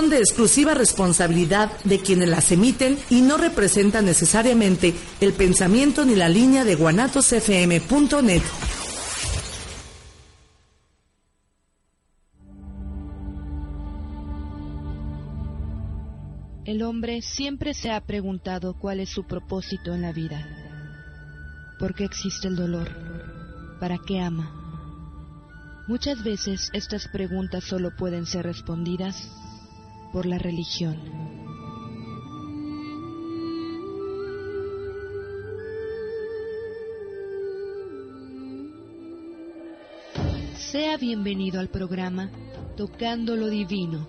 Son de exclusiva responsabilidad de quienes las emiten y no representan necesariamente el pensamiento ni la línea de guanatosfm.net. El hombre siempre se ha preguntado cuál es su propósito en la vida. ¿Por qué existe el dolor? ¿Para qué ama? Muchas veces estas preguntas solo pueden ser respondidas por la religión. Sea bienvenido al programa Tocando lo Divino,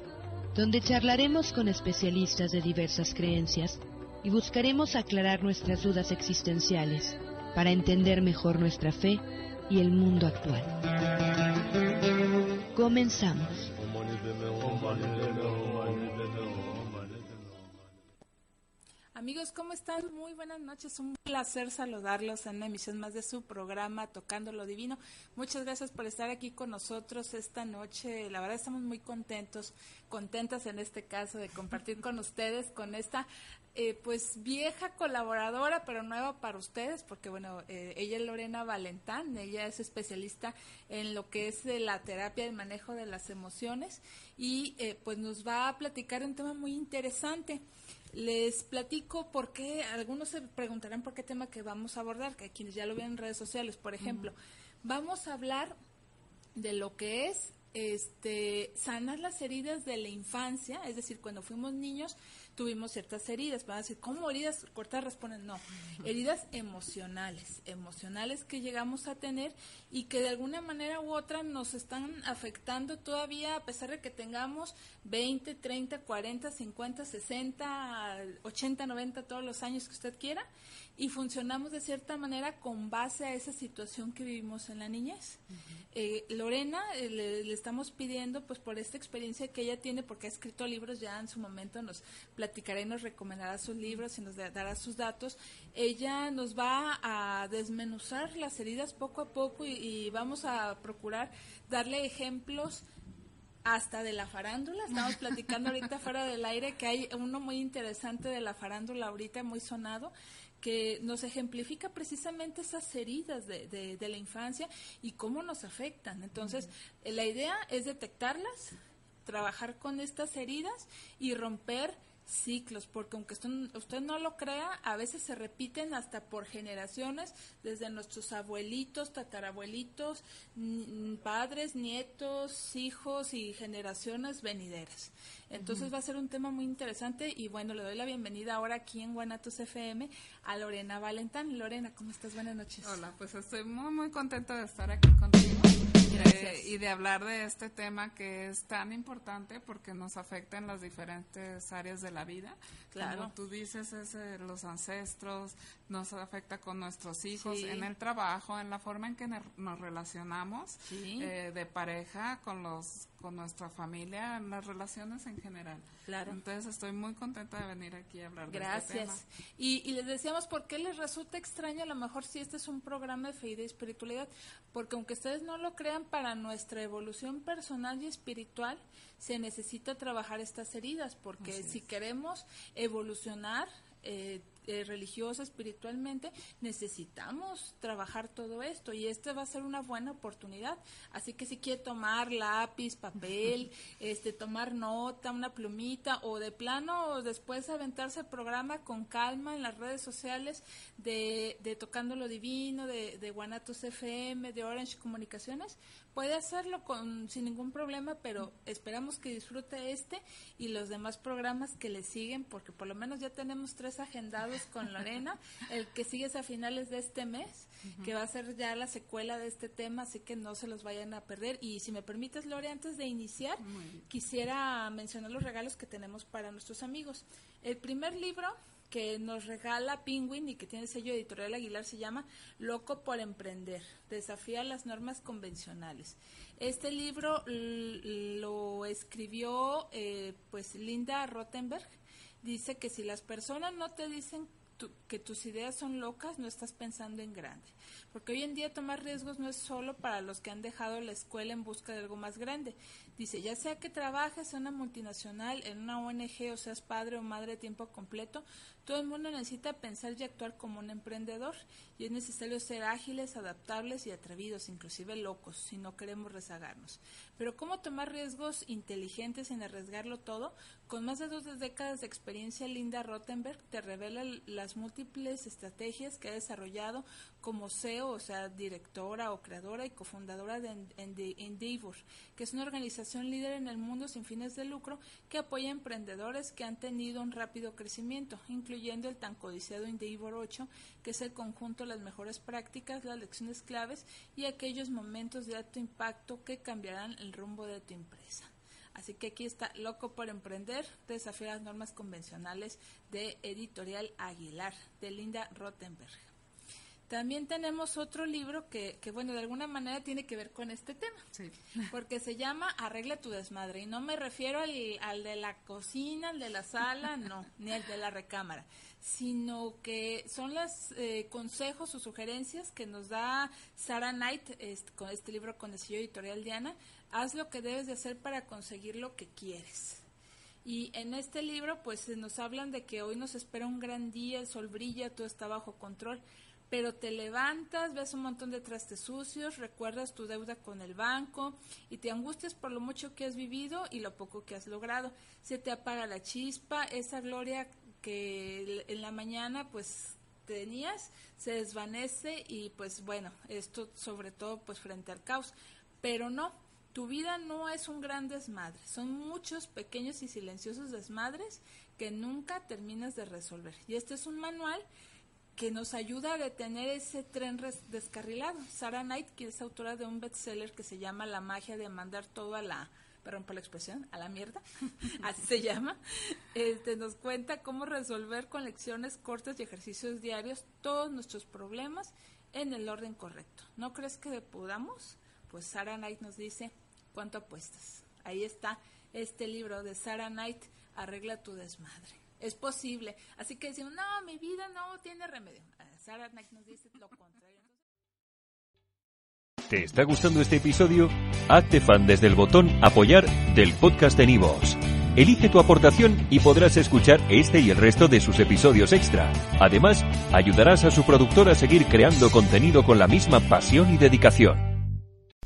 donde charlaremos con especialistas de diversas creencias y buscaremos aclarar nuestras dudas existenciales para entender mejor nuestra fe y el mundo actual. Comenzamos. Amigos, ¿cómo están? Muy buenas noches. Un placer saludarlos en una emisión más de su programa Tocando lo Divino. Muchas gracias por estar aquí con nosotros esta noche. La verdad estamos muy contentos, contentas en este caso de compartir con ustedes con esta eh, pues vieja colaboradora, pero nueva para ustedes, porque bueno, eh, ella es Lorena Valentán, ella es especialista en lo que es la terapia y manejo de las emociones y eh, pues nos va a platicar un tema muy interesante. Les platico por qué, algunos se preguntarán por qué tema que vamos a abordar, que quienes ya lo ven en redes sociales, por ejemplo, vamos a hablar de lo que es este sanar las heridas de la infancia, es decir, cuando fuimos niños tuvimos ciertas heridas. Van a decir, ¿cómo heridas cortas? Responden, no, heridas emocionales, emocionales que llegamos a tener y que de alguna manera u otra nos están afectando todavía a pesar de que tengamos 20, 30, 40, 50, 60, 80, 90, todos los años que usted quiera y funcionamos de cierta manera con base a esa situación que vivimos en la niñez. Eh, Lorena, eh, le, estamos pidiendo, pues por esta experiencia que ella tiene, porque ha escrito libros ya en su momento, nos platicará y nos recomendará sus libros y nos dará sus datos. Ella nos va a desmenuzar las heridas poco a poco y, y vamos a procurar darle ejemplos hasta de la farándula. Estamos platicando ahorita fuera del aire que hay uno muy interesante de la farándula ahorita, muy sonado, que nos ejemplifica precisamente esas heridas de, de, la infancia y cómo nos afectan. Entonces, la idea es detectarlas, trabajar con estas heridas y romper ciclos, porque aunque usted, no lo crea, a veces se repiten hasta por generaciones, desde nuestros abuelitos, tatarabuelitos, padres, nietos, hijos y generaciones venideras. Entonces va a ser un tema muy interesante y bueno, le doy la bienvenida ahora aquí en Guanatos FM a Lorena Valentán. Lorena, ¿cómo estás? Buenas noches. Hola, pues estoy muy, muy contenta de estar aquí contigo y de hablar de este tema que es tan importante porque nos afecta en las diferentes áreas de la vida. Claro. Como tú dices, es eh, los ancestros, nos afecta con nuestros hijos, en el trabajo, en la forma en que nos relacionamos eh, de pareja con los con nuestra familia, en las relaciones en general. Claro. Entonces estoy muy contenta de venir aquí a hablar Gracias. de este tema. Y, y les decíamos por qué les resulta extraño a lo mejor si este es un programa de fe y de espiritualidad, porque aunque ustedes no lo crean, para nuestra evolución personal y espiritual se necesita trabajar estas heridas, porque si queremos evolucionar, eh, eh, religiosa, espiritualmente, necesitamos trabajar todo esto y esta va a ser una buena oportunidad. Así que si quiere tomar lápiz, papel, este, tomar nota, una plumita o de plano después aventarse el programa con calma en las redes sociales de, de Tocando lo Divino, de, de Guanatos FM, de Orange Comunicaciones, puede hacerlo con, sin ningún problema, pero esperamos que disfrute este y los demás programas que le siguen, porque por lo menos ya tenemos tres agendados con Lorena. El que sigue es a finales de este mes, que va a ser ya la secuela de este tema, así que no se los vayan a perder. Y si me permites, Lore, antes de iniciar, quisiera mencionar los regalos que tenemos para nuestros amigos. El primer libro que nos regala Penguin y que tiene sello editorial Aguilar se llama Loco por Emprender, desafía las normas convencionales. Este libro lo escribió eh, pues Linda Rottenberg. Dice que si las personas no te dicen que tus ideas son locas, no estás pensando en grande. Porque hoy en día tomar riesgos no es solo para los que han dejado la escuela en busca de algo más grande. Dice, ya sea que trabajes en una multinacional, en una ONG o seas padre o madre de tiempo completo, todo el mundo necesita pensar y actuar como un emprendedor y es necesario ser ágiles, adaptables y atrevidos, inclusive locos, si no queremos rezagarnos. Pero ¿cómo tomar riesgos inteligentes sin arriesgarlo todo? Con más de dos décadas de experiencia, Linda Rottenberg te revela las múltiples estrategias que ha desarrollado como CEO, o sea, directora o creadora y cofundadora de Endeavor, que es una organización líder en el mundo sin fines de lucro que apoya a emprendedores que han tenido un rápido crecimiento, incluyendo el tan codiciado Endeavor 8, que es el conjunto de las mejores prácticas, las lecciones claves y aquellos momentos de alto impacto que cambiarán el rumbo de tu empresa. Así que aquí está Loco por Emprender, desafiar las normas convencionales de Editorial Aguilar, de Linda Rottenberg. También tenemos otro libro que, que, bueno, de alguna manera tiene que ver con este tema, porque se llama Arregla tu desmadre, y no me refiero al, al de la cocina, al de la sala, no, ni al de la recámara, sino que son los eh, consejos o sugerencias que nos da Sarah Knight este, con este libro con el sello editorial Diana, haz lo que debes de hacer para conseguir lo que quieres. Y en este libro pues nos hablan de que hoy nos espera un gran día, el sol brilla, todo está bajo control, pero te levantas, ves un montón de trastes sucios, recuerdas tu deuda con el banco y te angustias por lo mucho que has vivido y lo poco que has logrado. Se te apaga la chispa, esa gloria que en la mañana pues tenías se desvanece y pues bueno, esto sobre todo pues frente al caos, pero no, tu vida no es un gran desmadre, son muchos pequeños y silenciosos desmadres que nunca terminas de resolver. Y este es un manual que nos ayuda a detener ese tren descarrilado. Sarah Knight, que es autora de un bestseller que se llama La magia de mandar todo a la, perdón por la expresión, a la mierda, así se llama, este, nos cuenta cómo resolver con lecciones cortas y ejercicios diarios todos nuestros problemas en el orden correcto. ¿No crees que podamos? Pues Sarah Knight nos dice, ¿cuánto apuestas? Ahí está este libro de Sarah Knight, Arregla tu desmadre es posible. Así que decimos, no, mi vida no tiene remedio. Ah, nos dice lo contrario. ¿Te está gustando este episodio? Hazte fan desde el botón apoyar del podcast de Nivos. Elige tu aportación y podrás escuchar este y el resto de sus episodios extra. Además, ayudarás a su productor a seguir creando contenido con la misma pasión y dedicación.